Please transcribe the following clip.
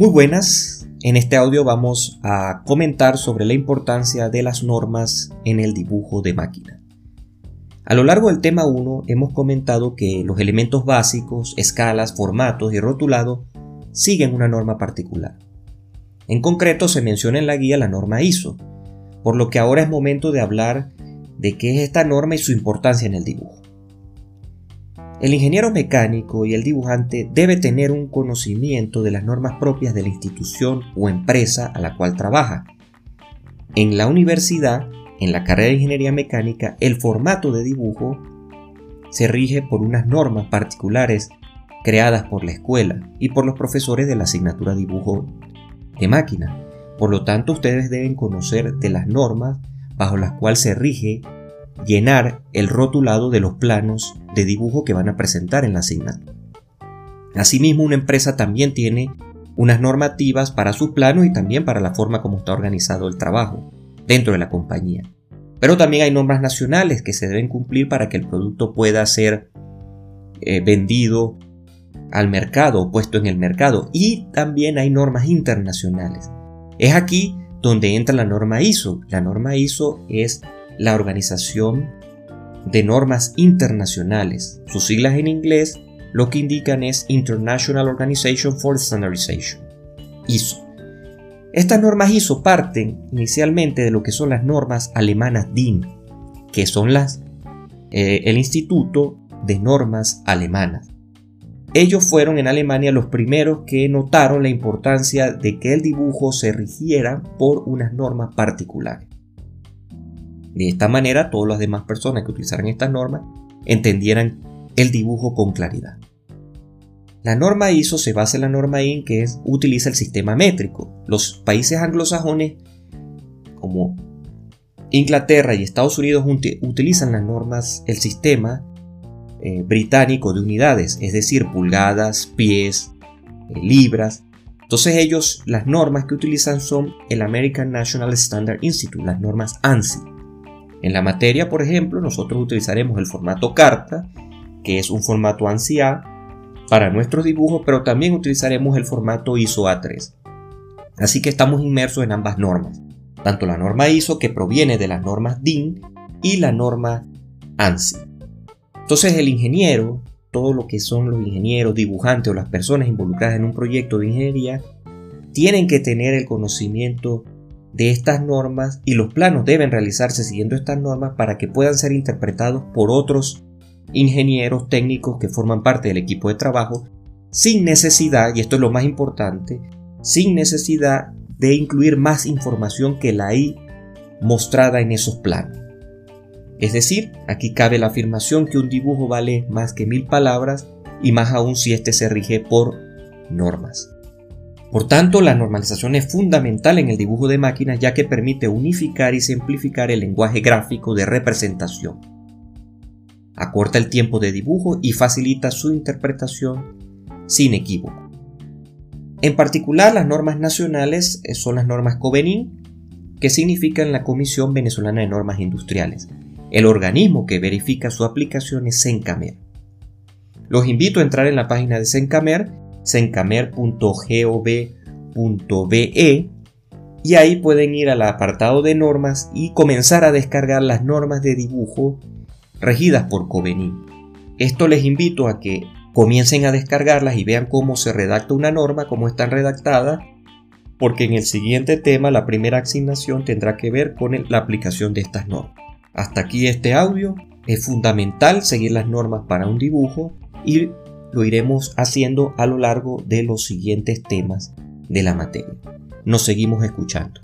Muy buenas, en este audio vamos a comentar sobre la importancia de las normas en el dibujo de máquina. A lo largo del tema 1 hemos comentado que los elementos básicos, escalas, formatos y rotulado siguen una norma particular. En concreto se menciona en la guía la norma ISO, por lo que ahora es momento de hablar de qué es esta norma y su importancia en el dibujo. El ingeniero mecánico y el dibujante debe tener un conocimiento de las normas propias de la institución o empresa a la cual trabaja. En la universidad, en la carrera de ingeniería mecánica, el formato de dibujo se rige por unas normas particulares creadas por la escuela y por los profesores de la asignatura dibujo de máquina. Por lo tanto, ustedes deben conocer de las normas bajo las cuales se rige llenar el rotulado de los planos de dibujo que van a presentar en la asignatura. Asimismo, una empresa también tiene unas normativas para sus planos y también para la forma como está organizado el trabajo dentro de la compañía. Pero también hay normas nacionales que se deben cumplir para que el producto pueda ser eh, vendido al mercado puesto en el mercado. Y también hay normas internacionales. Es aquí donde entra la norma ISO. La norma ISO es la Organización de Normas Internacionales. Sus siglas en inglés lo que indican es International Organization for Standardization, ISO. Estas normas ISO parten inicialmente de lo que son las normas alemanas DIN, que son las eh, el Instituto de Normas Alemanas. Ellos fueron en Alemania los primeros que notaron la importancia de que el dibujo se rigiera por unas normas particulares. De esta manera, todas las demás personas que utilizaran estas normas entendieran el dibujo con claridad. La norma ISO se basa en la norma IN que es, utiliza el sistema métrico. Los países anglosajones como Inglaterra y Estados Unidos utilizan las normas, el sistema eh, británico de unidades, es decir, pulgadas, pies, eh, libras. Entonces ellos, las normas que utilizan son el American National Standard Institute, las normas ANSI. En la materia, por ejemplo, nosotros utilizaremos el formato carta, que es un formato ANSI-A para nuestros dibujos, pero también utilizaremos el formato ISO A3. Así que estamos inmersos en ambas normas, tanto la norma ISO que proviene de las normas DIN y la norma ANSI. Entonces el ingeniero, todo lo que son los ingenieros, dibujantes o las personas involucradas en un proyecto de ingeniería, tienen que tener el conocimiento de estas normas y los planos deben realizarse siguiendo estas normas para que puedan ser interpretados por otros ingenieros técnicos que forman parte del equipo de trabajo sin necesidad, y esto es lo más importante, sin necesidad de incluir más información que la hay mostrada en esos planos. Es decir, aquí cabe la afirmación que un dibujo vale más que mil palabras y más aún si éste se rige por normas. Por tanto, la normalización es fundamental en el dibujo de máquinas ya que permite unificar y simplificar el lenguaje gráfico de representación. Acorta el tiempo de dibujo y facilita su interpretación sin equívoco. En particular, las normas nacionales eh, son las normas COVENIN, que significan la Comisión Venezolana de Normas Industriales. El organismo que verifica su aplicación es Sencamer. Los invito a entrar en la página de Sencamer sencamer.gov.be y ahí pueden ir al apartado de normas y comenzar a descargar las normas de dibujo regidas por Covenin. Esto les invito a que comiencen a descargarlas y vean cómo se redacta una norma, cómo están redactadas, porque en el siguiente tema la primera asignación tendrá que ver con la aplicación de estas normas. Hasta aquí este audio. Es fundamental seguir las normas para un dibujo y lo iremos haciendo a lo largo de los siguientes temas de la materia. Nos seguimos escuchando.